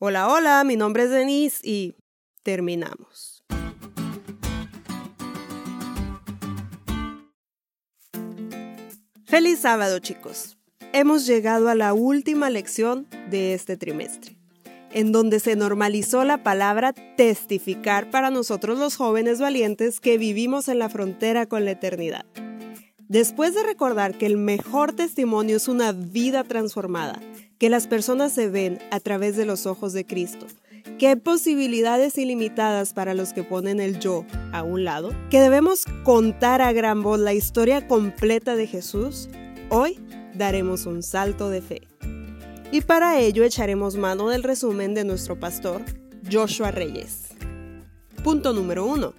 Hola, hola, mi nombre es Denise y terminamos. Feliz sábado chicos. Hemos llegado a la última lección de este trimestre, en donde se normalizó la palabra testificar para nosotros los jóvenes valientes que vivimos en la frontera con la eternidad. Después de recordar que el mejor testimonio es una vida transformada, que las personas se ven a través de los ojos de Cristo, que hay posibilidades ilimitadas para los que ponen el yo a un lado, que debemos contar a gran voz la historia completa de Jesús, hoy daremos un salto de fe. Y para ello echaremos mano del resumen de nuestro pastor, Joshua Reyes. Punto número uno.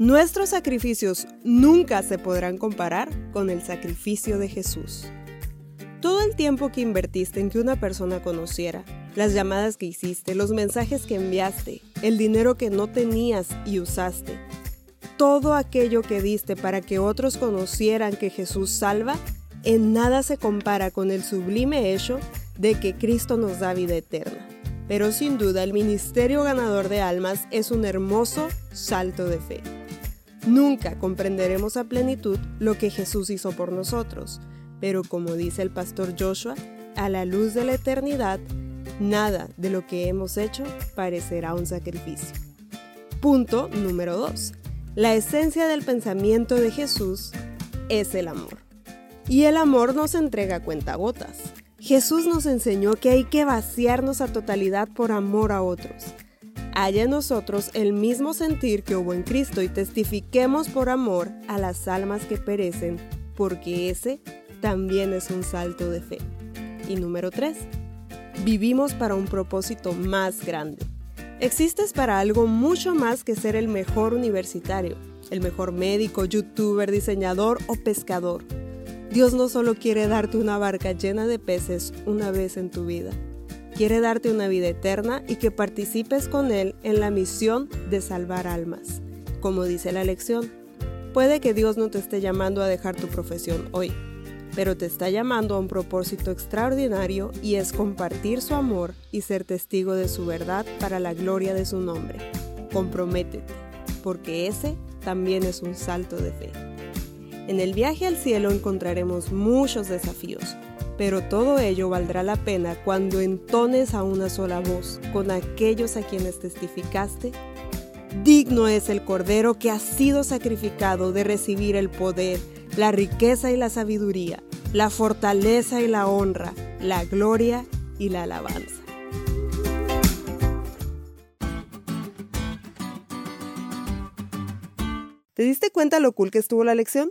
Nuestros sacrificios nunca se podrán comparar con el sacrificio de Jesús. Todo el tiempo que invertiste en que una persona conociera, las llamadas que hiciste, los mensajes que enviaste, el dinero que no tenías y usaste, todo aquello que diste para que otros conocieran que Jesús salva, en nada se compara con el sublime hecho de que Cristo nos da vida eterna. Pero sin duda el ministerio ganador de almas es un hermoso salto de fe. Nunca comprenderemos a plenitud lo que Jesús hizo por nosotros, pero como dice el pastor Joshua, a la luz de la eternidad, nada de lo que hemos hecho parecerá un sacrificio. Punto número 2. La esencia del pensamiento de Jesús es el amor. Y el amor nos entrega cuentagotas. Jesús nos enseñó que hay que vaciarnos a totalidad por amor a otros. Haya en nosotros el mismo sentir que hubo en Cristo y testifiquemos por amor a las almas que perecen, porque ese también es un salto de fe. Y número 3. Vivimos para un propósito más grande. Existes para algo mucho más que ser el mejor universitario, el mejor médico, youtuber, diseñador o pescador. Dios no solo quiere darte una barca llena de peces una vez en tu vida, quiere darte una vida eterna y que participes con Él en la misión de salvar almas. Como dice la lección, puede que Dios no te esté llamando a dejar tu profesión hoy, pero te está llamando a un propósito extraordinario y es compartir su amor y ser testigo de su verdad para la gloria de su nombre. Comprométete, porque ese también es un salto de fe. En el viaje al cielo encontraremos muchos desafíos, pero todo ello valdrá la pena cuando entones a una sola voz con aquellos a quienes testificaste. Digno es el Cordero que ha sido sacrificado de recibir el poder, la riqueza y la sabiduría, la fortaleza y la honra, la gloria y la alabanza. ¿Te diste cuenta lo cool que estuvo la lección?